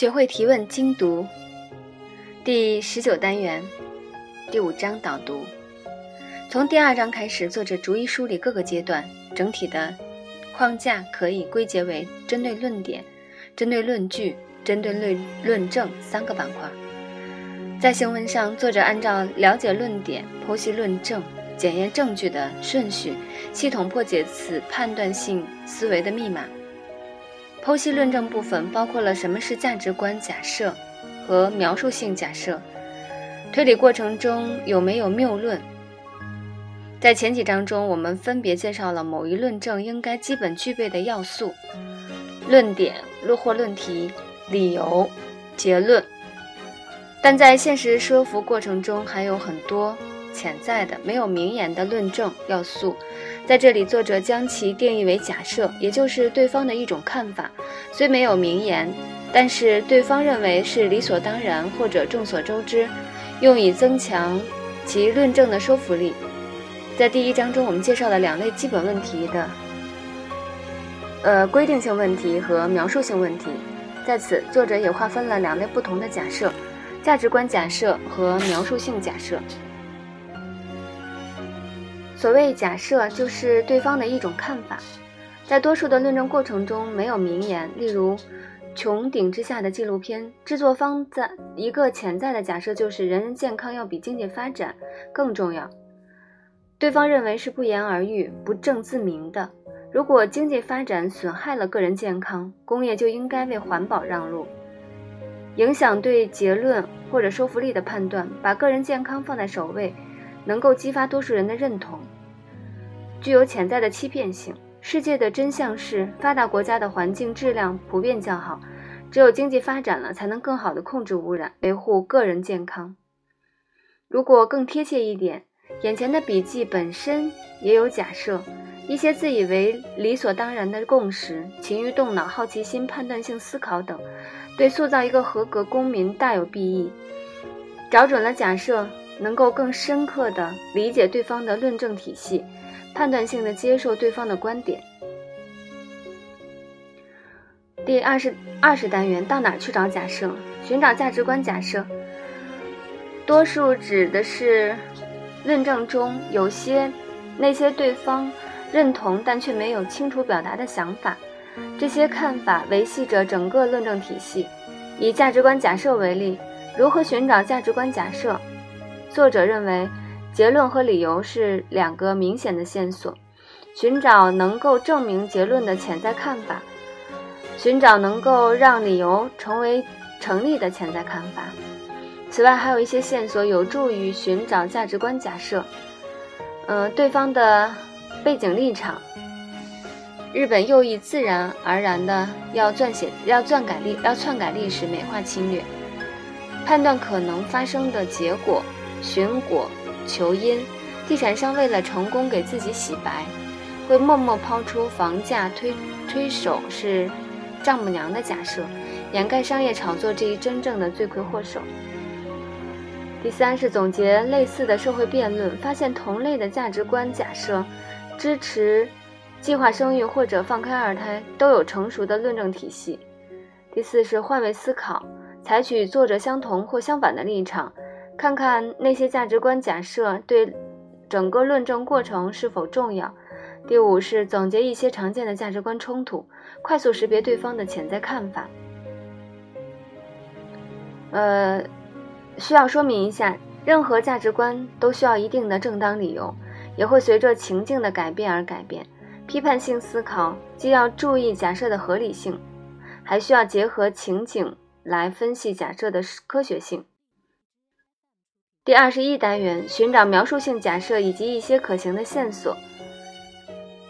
学会提问精读，第十九单元，第五章导读。从第二章开始，作者逐一梳理各个阶段，整体的框架可以归结为针对论点、针对论据、针对论论证三个板块。在行文上，作者按照了解论点、剖析论证、检验证据的顺序，系统破解此判断性思维的密码。剖析论证部分包括了什么是价值观假设和描述性假设，推理过程中有没有谬论。在前几章中，我们分别介绍了某一论证应该基本具备的要素：论点、论或论题、理由、结论。但在现实说服过程中，还有很多潜在的、没有明言的论证要素。在这里，作者将其定义为假设，也就是对方的一种看法，虽没有明言，但是对方认为是理所当然或者众所周知，用以增强其论证的说服力。在第一章中，我们介绍了两类基本问题的，呃，规定性问题和描述性问题。在此，作者也划分了两类不同的假设：价值观假设和描述性假设。所谓假设，就是对方的一种看法，在多数的论证过程中没有名言。例如，《穹顶之下》的纪录片制作方在一个潜在的假设就是人人健康要比经济发展更重要，对方认为是不言而喻、不证自明的。如果经济发展损害了个人健康，工业就应该为环保让路。影响对结论或者说服力的判断，把个人健康放在首位。能够激发多数人的认同，具有潜在的欺骗性。世界的真相是，发达国家的环境质量普遍较好，只有经济发展了，才能更好地控制污染，维护个人健康。如果更贴切一点，眼前的笔记本身也有假设，一些自以为理所当然的共识，勤于动脑、好奇心、判断性思考等，对塑造一个合格公民大有裨益。找准了假设。能够更深刻地理解对方的论证体系，判断性的接受对方的观点。第二十二十单元到哪去找假设？寻找价值观假设，多数指的是论证中有些那些对方认同但却没有清楚表达的想法，这些看法维系着整个论证体系。以价值观假设为例，如何寻找价值观假设？作者认为，结论和理由是两个明显的线索。寻找能够证明结论的潜在看法，寻找能够让理由成为成立的潜在看法。此外，还有一些线索有助于寻找价值观假设。嗯，对方的背景立场。日本右翼自然而然的要撰写、要篡改历、要篡改历史、美化侵略，判断可能发生的结果。寻果求因，地产商为了成功给自己洗白，会默默抛出房价推推手是丈母娘的假设，掩盖商业炒作这一真正的罪魁祸首。第三是总结类似的社会辩论，发现同类的价值观假设，支持计划生育或者放开二胎都有成熟的论证体系。第四是换位思考，采取作者相同或相反的立场。看看那些价值观假设对整个论证过程是否重要。第五是总结一些常见的价值观冲突，快速识别对方的潜在看法。呃，需要说明一下，任何价值观都需要一定的正当理由，也会随着情境的改变而改变。批判性思考既要注意假设的合理性，还需要结合情景来分析假设的科学性。第二十一单元寻找描述性假设以及一些可行的线索。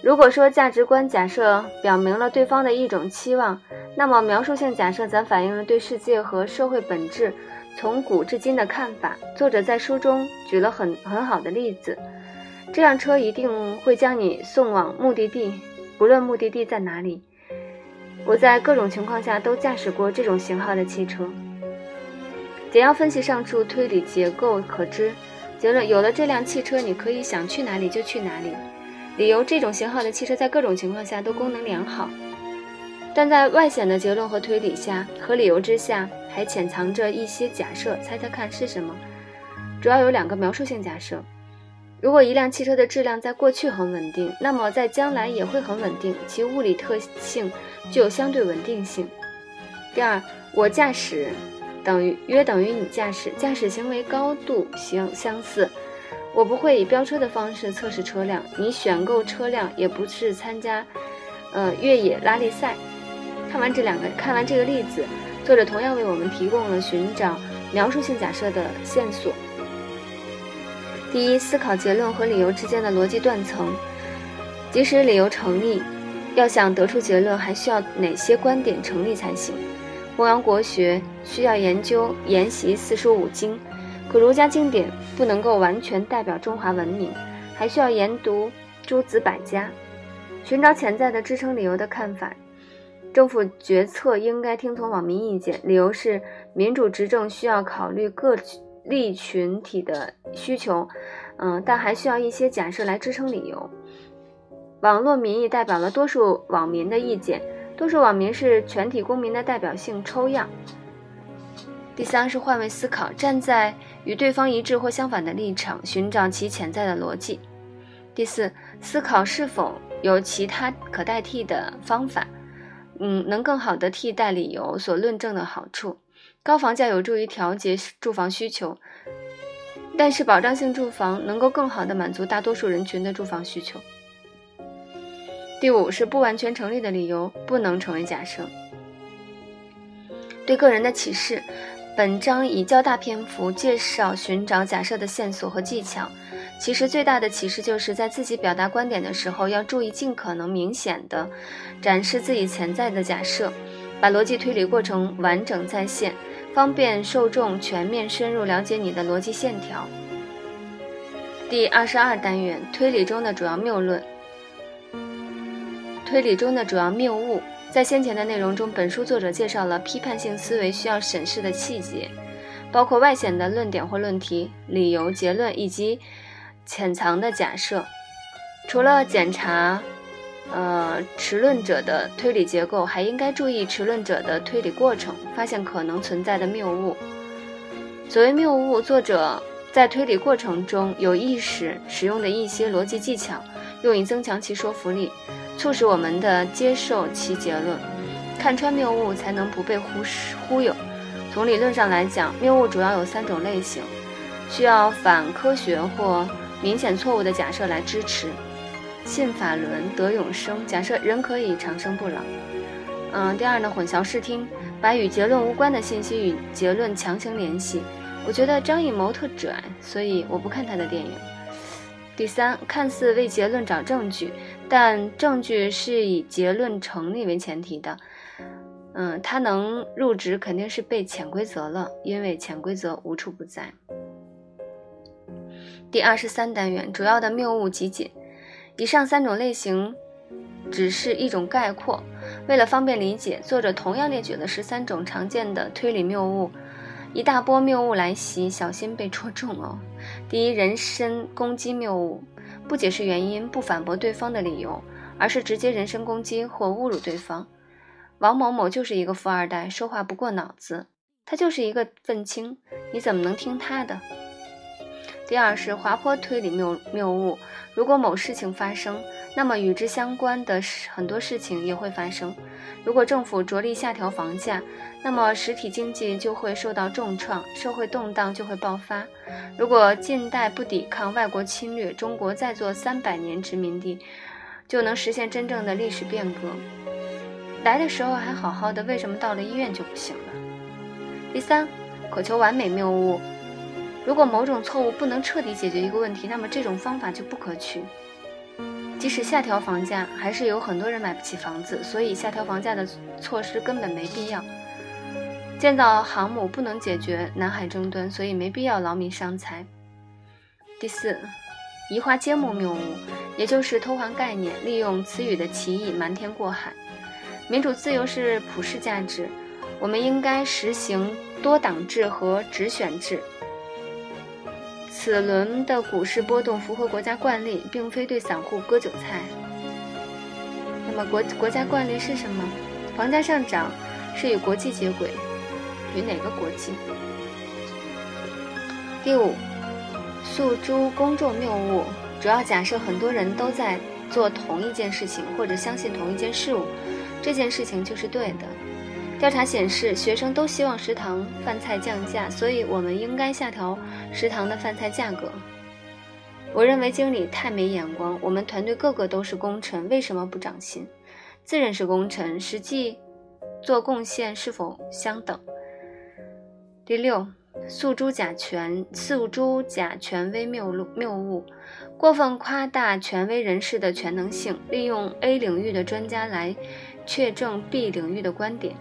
如果说价值观假设表明了对方的一种期望，那么描述性假设则反映了对世界和社会本质从古至今的看法。作者在书中举了很很好的例子：这辆车一定会将你送往目的地，不论目的地在哪里。我在各种情况下都驾驶过这种型号的汽车。简要分析上述推理结构可知，结论有了这辆汽车，你可以想去哪里就去哪里。理由这种型号的汽车在各种情况下都功能良好。但在外显的结论和推理下，和理由之下，还潜藏着一些假设。猜猜看是什么？主要有两个描述性假设：如果一辆汽车的质量在过去很稳定，那么在将来也会很稳定，其物理特性具有相对稳定性。第二，我驾驶等于约等于你驾驶，驾驶行为高度相相似。我不会以飙车的方式测试车辆，你选购车辆也不是参加，呃，越野拉力赛。看完这两个，看完这个例子，作者同样为我们提供了寻找描述性假设的线索。第一，思考结论和理由之间的逻辑断层。即使理由成立，要想得出结论，还需要哪些观点成立才行？弘扬国学需要研究研习四书五经。可儒家经典不能够完全代表中华文明，还需要研读诸子百家，寻找潜在的支撑理由的看法。政府决策应该听从网民意见，理由是民主执政需要考虑各利群体的需求，嗯，但还需要一些假设来支撑理由。网络民意代表了多数网民的意见，多数网民是全体公民的代表性抽样。第三是换位思考，站在与对方一致或相反的立场，寻找其潜在的逻辑。第四，思考是否有其他可代替的方法，嗯，能更好的替代理由所论证的好处。高房价有助于调节住房需求，但是保障性住房能够更好的满足大多数人群的住房需求。第五是不完全成立的理由不能成为假设。对个人的启示。本章以较大篇幅介绍寻找假设的线索和技巧。其实最大的启示就是在自己表达观点的时候，要注意尽可能明显的展示自己潜在的假设，把逻辑推理过程完整再现，方便受众全面深入了解你的逻辑线条。第二十二单元：推理中的主要谬论。推理中的主要谬误。在先前的内容中，本书作者介绍了批判性思维需要审视的细节，包括外显的论点或论题、理由、结论以及潜藏的假设。除了检查，呃，持论者的推理结构，还应该注意持论者的推理过程，发现可能存在的谬误。所谓谬误，作者在推理过程中有意识使用的一些逻辑技巧，用以增强其说服力。促使我们的接受其结论，看穿谬误才能不被忽忽悠。从理论上来讲，谬误主要有三种类型，需要反科学或明显错误的假设来支持。信法轮得永生，假设人可以长生不老。嗯，第二呢，混淆视听，把与结论无关的信息与结论强行联系。我觉得张艺谋特拽，所以我不看他的电影。第三，看似为结论找证据，但证据是以结论成立为前提的。嗯，他能入职肯定是被潜规则了，因为潜规则无处不在。第二十三单元主要的谬误集锦，以上三种类型只是一种概括，为了方便理解，作者同样列举了十三种常见的推理谬误。一大波谬误来袭，小心被戳中哦。第一，人身攻击谬误，不解释原因，不反驳对方的理由，而是直接人身攻击或侮辱对方。王某某就是一个富二代，说话不过脑子，他就是一个愤青，你怎么能听他的？第二是滑坡推理谬谬误，如果某事情发生，那么与之相关的很多事情也会发生。如果政府着力下调房价，那么实体经济就会受到重创，社会动荡就会爆发。如果近代不抵抗外国侵略，中国再做三百年殖民地，就能实现真正的历史变革。来的时候还好好的，为什么到了医院就不行了？第三，渴求完美谬误。如果某种错误不能彻底解决一个问题，那么这种方法就不可取。即使下调房价，还是有很多人买不起房子，所以下调房价的措施根本没必要。建造航母不能解决南海争端，所以没必要劳民伤财。第四，移花接木谬误，也就是偷换概念，利用词语的歧义瞒天过海。民主自由是普世价值，我们应该实行多党制和直选制。此轮的股市波动符合国家惯例，并非对散户割韭菜。那么国国家惯例是什么？房价上涨是与国际接轨，与哪个国际？第五，诉诸公众谬误，主要假设很多人都在做同一件事情，或者相信同一件事物，这件事情就是对的。调查显示，学生都希望食堂饭菜降价，所以我们应该下调食堂的饭菜价格。我认为经理太没眼光。我们团队个个都是功臣，为什么不涨薪？自认是功臣，实际做贡献是否相等？第六，诉诸假权，诉诸假权威谬误，谬误，过分夸大权威人士的全能性，利用 A 领域的专家来确证 B 领域的观点。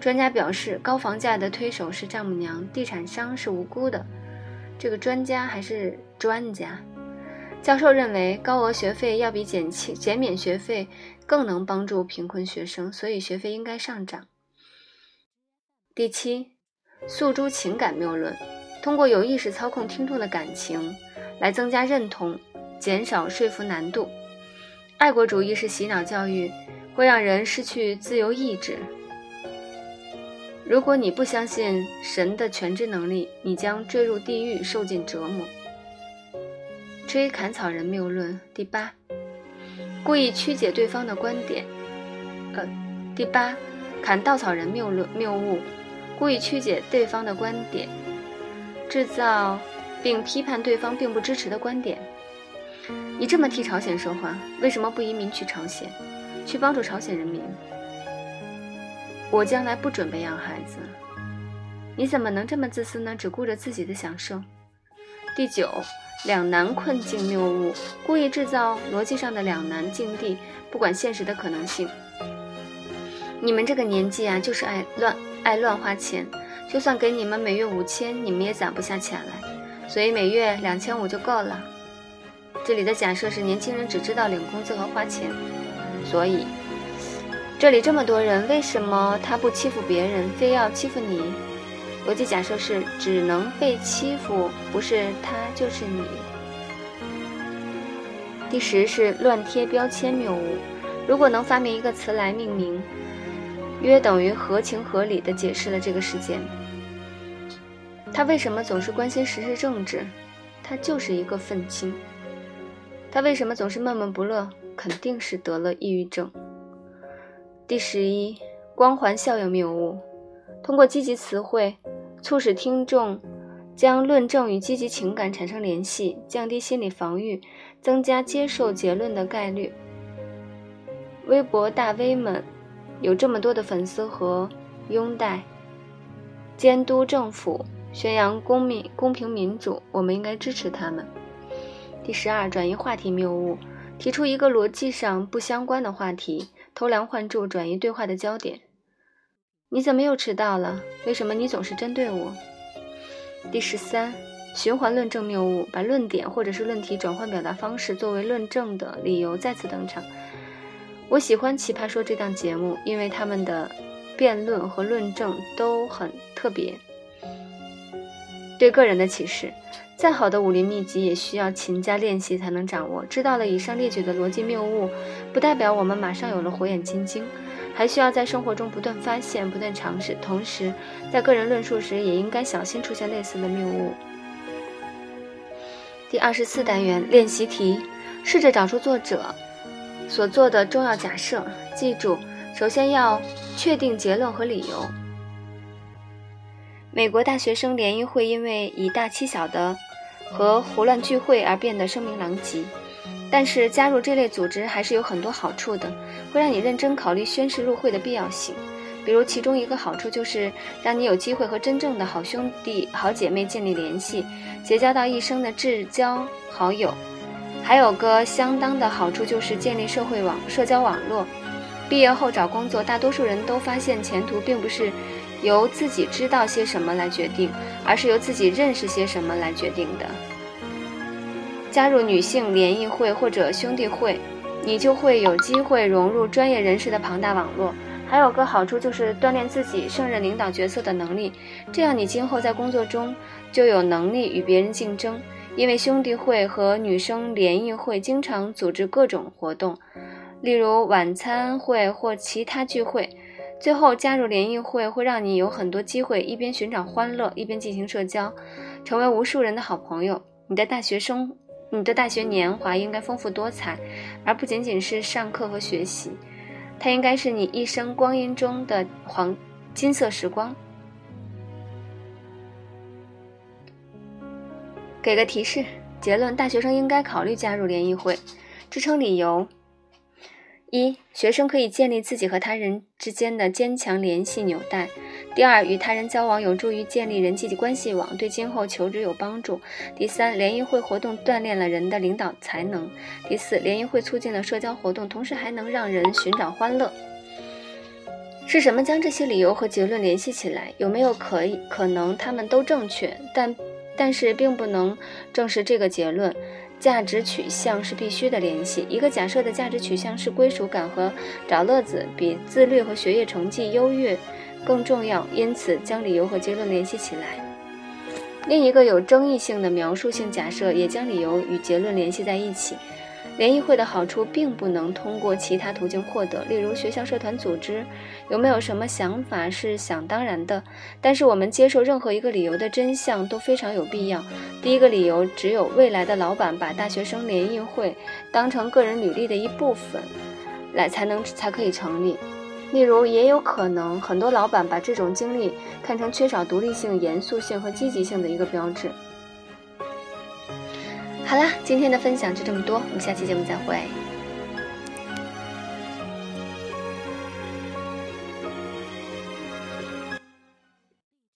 专家表示，高房价的推手是丈母娘，地产商是无辜的。这个专家还是专家。教授认为，高额学费要比减轻减免学费更能帮助贫困学生，所以学费应该上涨。第七，诉诸情感谬论，通过有意识操控听众的感情来增加认同，减少说服难度。爱国主义是洗脑教育，会让人失去自由意志。如果你不相信神的全知能力，你将坠入地狱，受尽折磨。追砍草人谬论第八，故意曲解对方的观点。呃，第八，砍稻草人谬论谬误，故意曲解对方的观点，制造并批判对方并不支持的观点。你这么替朝鲜说话，为什么不移民去朝鲜，去帮助朝鲜人民？我将来不准备养孩子，你怎么能这么自私呢？只顾着自己的享受。第九，两难困境谬误，故意制造逻辑上的两难境地，不管现实的可能性。你们这个年纪啊，就是爱乱爱乱花钱，就算给你们每月五千，你们也攒不下钱来，所以每月两千五就够了。这里的假设是年轻人只知道领工资和花钱，所以。这里这么多人，为什么他不欺负别人，非要欺负你？逻辑假设是只能被欺负，不是他就是你。第十是乱贴标签谬误。如果能发明一个词来命名，约等于合情合理的解释了这个事件。他为什么总是关心时事政治？他就是一个愤青。他为什么总是闷闷不乐？肯定是得了抑郁症。第十一，光环效应谬误，通过积极词汇，促使听众将论证与积极情感产生联系，降低心理防御，增加接受结论的概率。微博大 V 们有这么多的粉丝和拥戴，监督政府，宣扬公民公平民主，我们应该支持他们。第十二，转移话题谬误，提出一个逻辑上不相关的话题。偷梁换柱，转移对话的焦点。你怎么又迟到了？为什么你总是针对我？第十三，循环论证谬误，把论点或者是论题转换表达方式作为论证的理由再次登场。我喜欢《奇葩说》这档节目，因为他们的辩论和论证都很特别。对个人的启示。再好的武林秘籍也需要勤加练习才能掌握。知道了以上列举的逻辑谬误，不代表我们马上有了火眼金睛，还需要在生活中不断发现、不断尝试。同时，在个人论述时也应该小心出现类似的谬误。第二十四单元练习题：试着找出作者所做的重要假设。记住，首先要确定结论和理由。美国大学生联谊会因为以大欺小的和胡乱聚会而变得声名狼藉，但是加入这类组织还是有很多好处的，会让你认真考虑宣誓入会的必要性。比如，其中一个好处就是让你有机会和真正的好兄弟、好姐妹建立联系，结交到一生的至交好友。还有个相当的好处就是建立社会网、社交网络。毕业后找工作，大多数人都发现前途并不是。由自己知道些什么来决定，而是由自己认识些什么来决定的。加入女性联谊会或者兄弟会，你就会有机会融入专业人士的庞大网络。还有个好处就是锻炼自己胜任领导角色的能力，这样你今后在工作中就有能力与别人竞争。因为兄弟会和女生联谊会经常组织各种活动，例如晚餐会或其他聚会。最后，加入联谊会会让你有很多机会，一边寻找欢乐，一边进行社交，成为无数人的好朋友。你的大学生，你的大学年华应该丰富多彩，而不仅仅是上课和学习。它应该是你一生光阴中的黄金色时光。给个提示：结论，大学生应该考虑加入联谊会。支撑理由。一、学生可以建立自己和他人之间的坚强联系纽带；第二，与他人交往有助于建立人际关系网，对今后求职有帮助；第三，联谊会活动锻炼了人的领导才能；第四，联谊会促进了社交活动，同时还能让人寻找欢乐。是什么将这些理由和结论联系起来？有没有可以可能他们都正确？但但是并不能证实这个结论。价值取向是必须的联系。一个假设的价值取向是归属感和找乐子比自律和学业成绩优越更重要，因此将理由和结论联系起来。另一个有争议性的描述性假设也将理由与结论联系在一起。联谊会的好处并不能通过其他途径获得，例如学校社团组织。有没有什么想法是想当然的？但是我们接受任何一个理由的真相都非常有必要。第一个理由，只有未来的老板把大学生联谊会当成个人履历的一部分，来才能才可以成立。例如，也有可能很多老板把这种经历看成缺少独立性、严肃性和积极性的一个标志。好啦，今天的分享就这么多，我们下期节目再会。